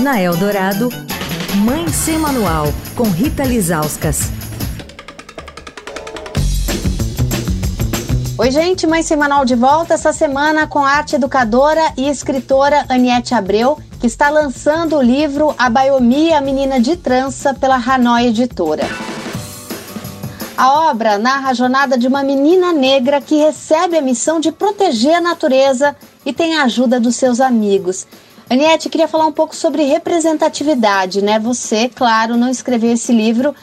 Na Eldorado, Mãe Sem Manual, com Rita Lizauskas. Oi, gente, Mãe Sem Manual de volta essa semana com a arte educadora e escritora Aniette Abreu, que está lançando o livro A Biomia, a Menina de Trança, pela Hanoi Editora. A obra narra a jornada de uma menina negra que recebe a missão de proteger a natureza e tem a ajuda dos seus amigos. Aniette, queria falar um pouco sobre representatividade, né? Você, claro, não escreveu esse livro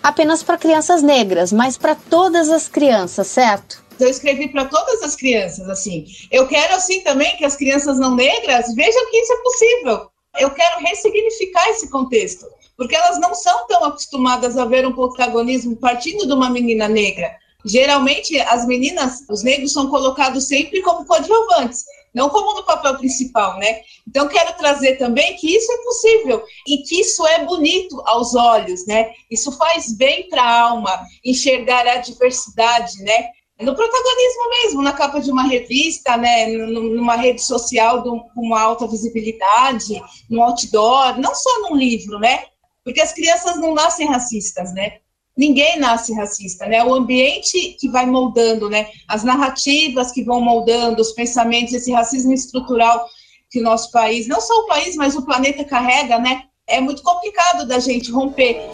apenas para crianças negras, mas para todas as crianças, certo? Eu escrevi para todas as crianças, assim. Eu quero, assim, também que as crianças não negras vejam que isso é possível. Eu quero ressignificar esse contexto, porque elas não são tão acostumadas a ver um protagonismo partindo de uma menina negra. Geralmente, as meninas, os negros são colocados sempre como coadjuvantes não como no papel principal, né? Então quero trazer também que isso é possível e que isso é bonito aos olhos, né? Isso faz bem para a alma enxergar a diversidade, né? No protagonismo mesmo, na capa de uma revista, né, numa rede social com uma alta visibilidade, no outdoor, não só num livro, né? Porque as crianças não nascem racistas, né? Ninguém nasce racista, né? O ambiente que vai moldando, né? As narrativas que vão moldando, os pensamentos, esse racismo estrutural que o nosso país, não só o país, mas o planeta carrega, né? É muito complicado da gente romper.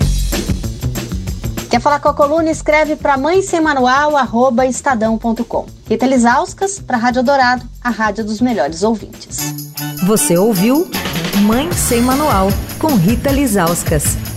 Quer falar com a coluna? Escreve para mãe sem manual, arroba estadão.com. Rita Lisauskas, para a Rádio Dourado, a rádio dos melhores ouvintes. Você ouviu Mãe Sem Manual, com Rita Lisauskas.